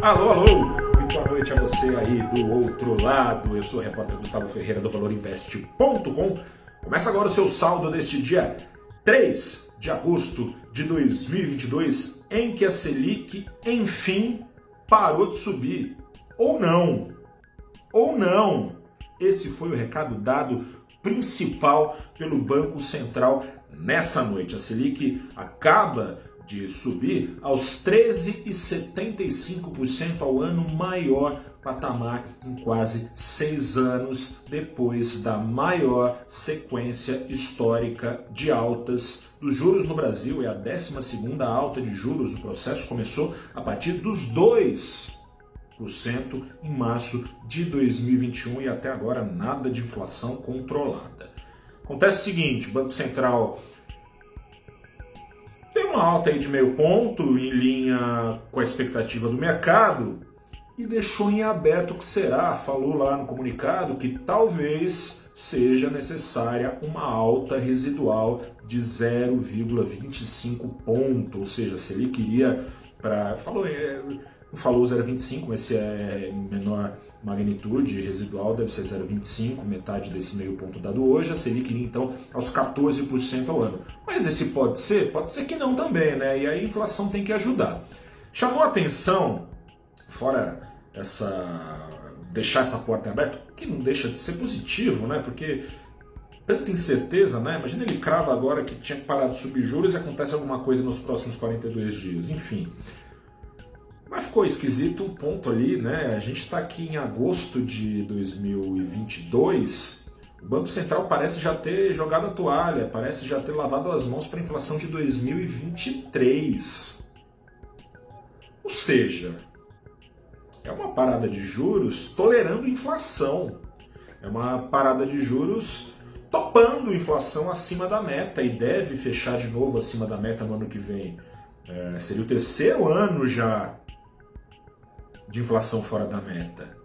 Alô, alô! Muito boa noite a você aí do outro lado. Eu sou o repórter Gustavo Ferreira do ValorInvest.com. Começa agora o seu saldo neste dia 3 de agosto de 2022, em que a Selic, enfim, parou de subir. Ou não. Ou não. Esse foi o recado dado principal pelo Banco Central nessa noite. A Selic acaba de subir aos 13,75% ao ano, maior patamar em quase seis anos depois da maior sequência histórica de altas dos juros no Brasil. É a 12 alta de juros. O processo começou a partir dos 2% em março de 2021 e até agora nada de inflação controlada. Acontece o seguinte, Banco Central uma alta aí de meio ponto em linha com a expectativa do mercado e deixou em aberto o que será. Falou lá no comunicado que talvez seja necessária uma alta residual de 0,25 ponto, ou seja, se ele queria para falou é, não falou 0,25, mas se é menor magnitude residual deve ser 0,25, metade desse meio ponto dado hoje, a Selic iria então aos 14% ao ano. Mas esse pode ser? Pode ser que não também, né? E aí a inflação tem que ajudar. Chamou atenção, fora essa deixar essa porta aberta, que não deixa de ser positivo, né? Porque tanta incerteza, né? Imagina ele crava agora que tinha que parar de subir juros e acontece alguma coisa nos próximos 42 dias. Enfim, mas ficou esquisito um ponto ali, né? A gente está aqui em agosto de 2022. O Banco Central parece já ter jogado a toalha, parece já ter lavado as mãos para a inflação de 2023. Ou seja, é uma parada de juros tolerando inflação. É uma parada de juros topando inflação acima da meta e deve fechar de novo acima da meta no ano que vem. É, seria o terceiro ano já de inflação fora da meta.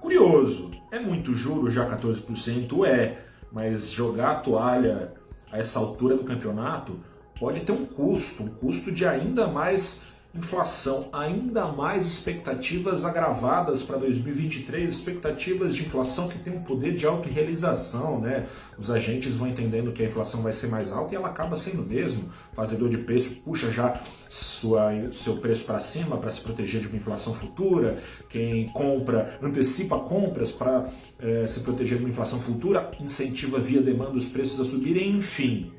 Curioso, é muito juro já 14%? É, mas jogar a toalha a essa altura do campeonato pode ter um custo, um custo de ainda mais inflação, ainda mais expectativas agravadas para 2023, expectativas de inflação que tem um poder de autorrealização, né? Os agentes vão entendendo que a inflação vai ser mais alta e ela acaba sendo mesmo. Fazedor de preço puxa já sua, seu preço para cima para se proteger de uma inflação futura. Quem compra antecipa compras para é, se proteger de uma inflação futura, incentiva via demanda os preços a subirem, enfim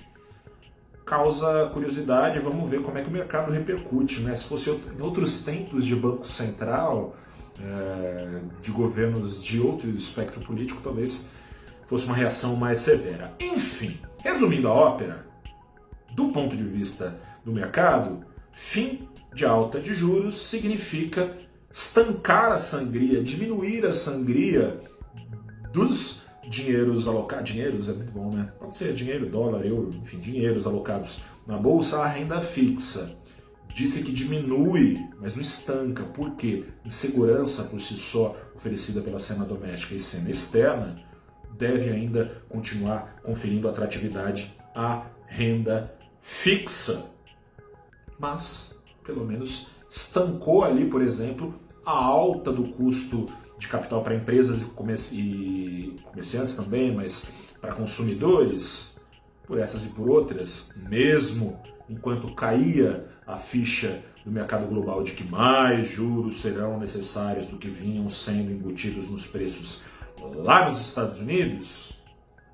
causa curiosidade, vamos ver como é que o mercado repercute. Né? Se fosse em outros tempos de Banco Central, é, de governos de outro espectro político, talvez fosse uma reação mais severa. Enfim, resumindo a ópera, do ponto de vista do mercado, fim de alta de juros significa estancar a sangria, diminuir a sangria dos dinheiros alocados, dinheiros é muito bom, né? Pode ser dinheiro, dólar, euro, enfim, dinheiros alocados na bolsa, a renda fixa. Disse que diminui, mas não estanca. Por quê? Insegurança por si só oferecida pela cena doméstica e cena externa deve ainda continuar conferindo atratividade à renda fixa. Mas, pelo menos, estancou ali, por exemplo, a alta do custo de capital para empresas e comerciantes também, mas para consumidores, por essas e por outras, mesmo enquanto caía a ficha do mercado global de que mais juros serão necessários do que vinham sendo embutidos nos preços lá nos Estados Unidos,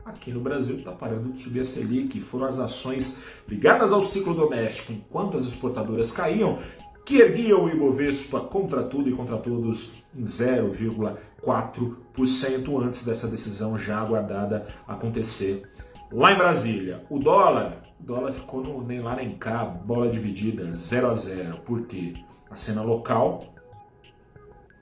aqui no Brasil está parando de subir a Selic. Foram as ações ligadas ao ciclo doméstico, enquanto as exportadoras caíam, que erguia o Ibovespa contra tudo e contra todos em 0,4% antes dessa decisão já aguardada acontecer lá em Brasília. O dólar, o dólar ficou no, nem lá nem cá, bola dividida, 0 a 0. Por quê? A cena local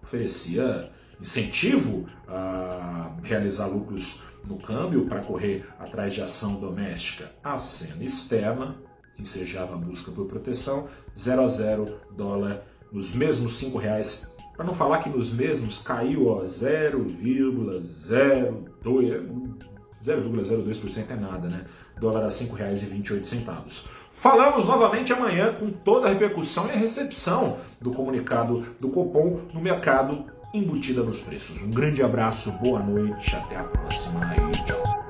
oferecia incentivo a realizar lucros no câmbio para correr atrás de ação doméstica. A cena externa ensejava a busca por proteção, 0 a 0 dólar nos mesmos 5 reais. Para não falar que nos mesmos caiu 0,02%, 0,02% é nada, né? Dólar a R$ 5,28. Falamos novamente amanhã com toda a repercussão e a recepção do comunicado do Copom no mercado embutida nos preços. Um grande abraço, boa noite, até a próxima e tchau.